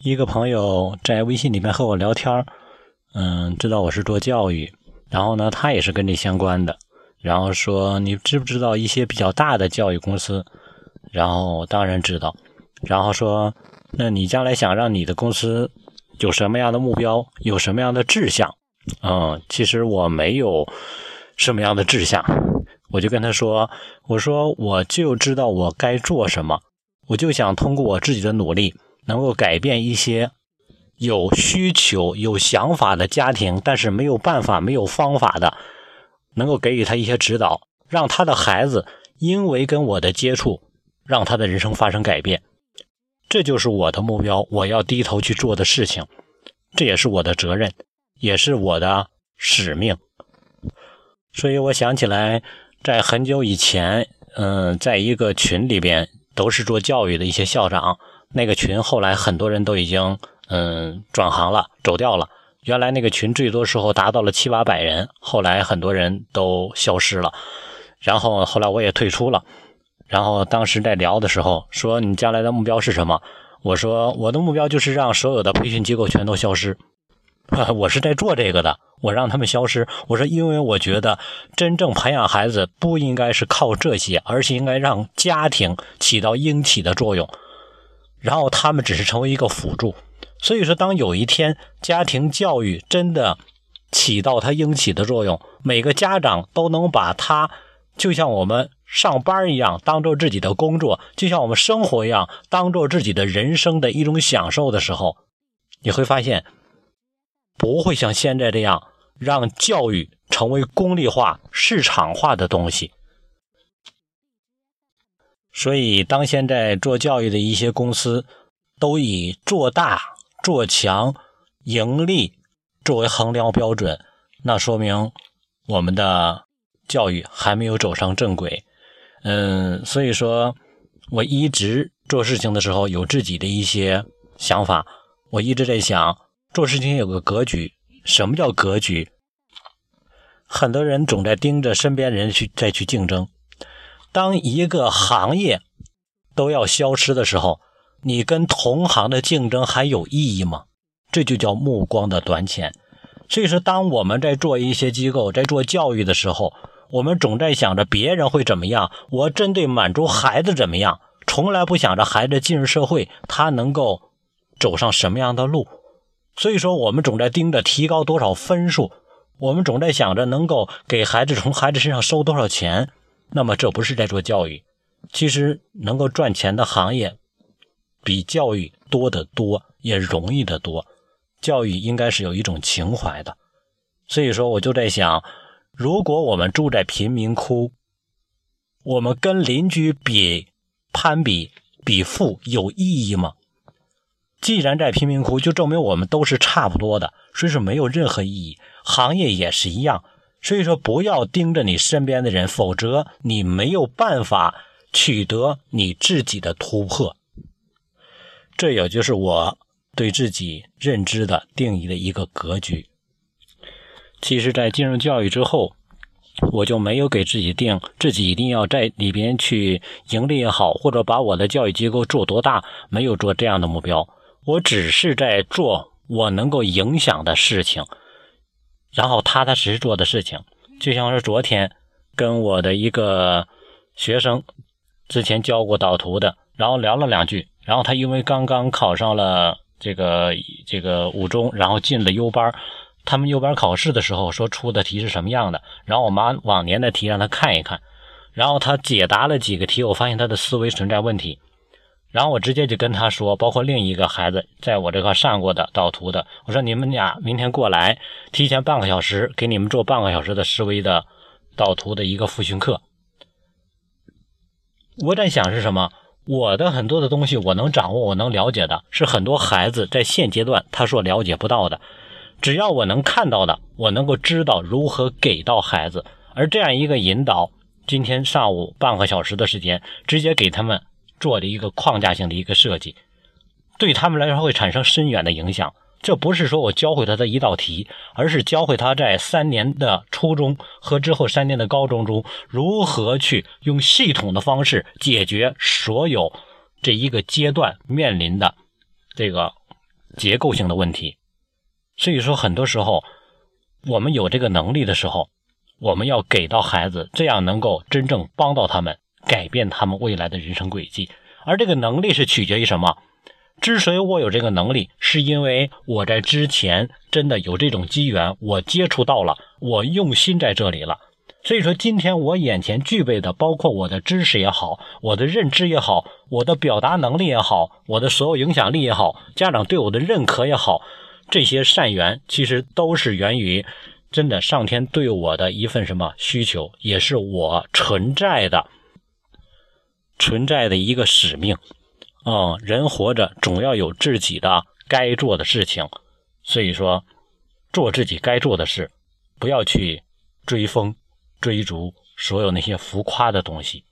一个朋友在微信里面和我聊天嗯，知道我是做教育，然后呢，他也是跟这相关的，然后说你知不知道一些比较大的教育公司？然后我当然知道，然后说那你将来想让你的公司有什么样的目标，有什么样的志向？嗯，其实我没有什么样的志向，我就跟他说，我说我就知道我该做什么，我就想通过我自己的努力。能够改变一些有需求、有想法的家庭，但是没有办法、没有方法的，能够给予他一些指导，让他的孩子因为跟我的接触，让他的人生发生改变。这就是我的目标，我要低头去做的事情，这也是我的责任，也是我的使命。所以我想起来，在很久以前，嗯，在一个群里边，都是做教育的一些校长。那个群后来很多人都已经嗯转行了，走掉了。原来那个群最多时候达到了七八百人，后来很多人都消失了。然后后来我也退出了。然后当时在聊的时候说：“你将来的目标是什么？”我说：“我的目标就是让所有的培训机构全都消失。”我是在做这个的，我让他们消失。我说：“因为我觉得真正培养孩子不应该是靠这些，而是应该让家庭起到应起的作用。”然后他们只是成为一个辅助，所以说，当有一天家庭教育真的起到它应起的作用，每个家长都能把它就像我们上班一样当做自己的工作，就像我们生活一样当做自己的人生的一种享受的时候，你会发现不会像现在这样让教育成为功利化、市场化的东西。所以，当现在做教育的一些公司都以做大、做强、盈利作为衡量标准，那说明我们的教育还没有走上正轨。嗯，所以说，我一直做事情的时候有自己的一些想法。我一直在想，做事情有个格局。什么叫格局？很多人总在盯着身边人去再去竞争。当一个行业都要消失的时候，你跟同行的竞争还有意义吗？这就叫目光的短浅。所以说，当我们在做一些机构在做教育的时候，我们总在想着别人会怎么样，我针对满足孩子怎么样，从来不想着孩子进入社会他能够走上什么样的路。所以说，我们总在盯着提高多少分数，我们总在想着能够给孩子从孩子身上收多少钱。那么这不是在做教育，其实能够赚钱的行业比教育多得多，也容易得多。教育应该是有一种情怀的，所以说我就在想，如果我们住在贫民窟，我们跟邻居比攀比比富有意义吗？既然在贫民窟，就证明我们都是差不多的，所以说没有任何意义。行业也是一样。所以说，不要盯着你身边的人，否则你没有办法取得你自己的突破。这也就是我对自己认知的定义的一个格局。其实，在进入教育之后，我就没有给自己定自己一定要在里边去盈利也好，或者把我的教育机构做多大，没有做这样的目标。我只是在做我能够影响的事情。然后踏踏实实做的事情，就像是昨天跟我的一个学生，之前教过导图的，然后聊了两句，然后他因为刚刚考上了这个这个五中，然后进了优班，他们优班考试的时候说出的题是什么样的，然后我把往年的题让他看一看，然后他解答了几个题，我发现他的思维存在问题。然后我直接就跟他说，包括另一个孩子在我这块上过的导图的，我说你们俩明天过来，提前半个小时给你们做半个小时的思维的导图的一个复训课。我在想是什么？我的很多的东西我能掌握，我能了解的，是很多孩子在现阶段他所了解不到的。只要我能看到的，我能够知道如何给到孩子，而这样一个引导，今天上午半个小时的时间，直接给他们。做的一个框架性的一个设计，对他们来说会产生深远的影响。这不是说我教会他的一道题，而是教会他在三年的初中和之后三年的高中中，如何去用系统的方式解决所有这一个阶段面临的这个结构性的问题。所以说，很多时候我们有这个能力的时候，我们要给到孩子，这样能够真正帮到他们，改变他们未来的人生轨迹。而这个能力是取决于什么？之所以我有这个能力，是因为我在之前真的有这种机缘，我接触到了，我用心在这里了。所以说，今天我眼前具备的，包括我的知识也好，我的认知也好，我的表达能力也好，我的所有影响力也好，家长对我的认可也好，这些善缘其实都是源于真的上天对我的一份什么需求，也是我存在的存在的一个使命。啊，人活着总要有自己的该做的事情，所以说做自己该做的事，不要去追风。追逐所有那些浮夸的东西，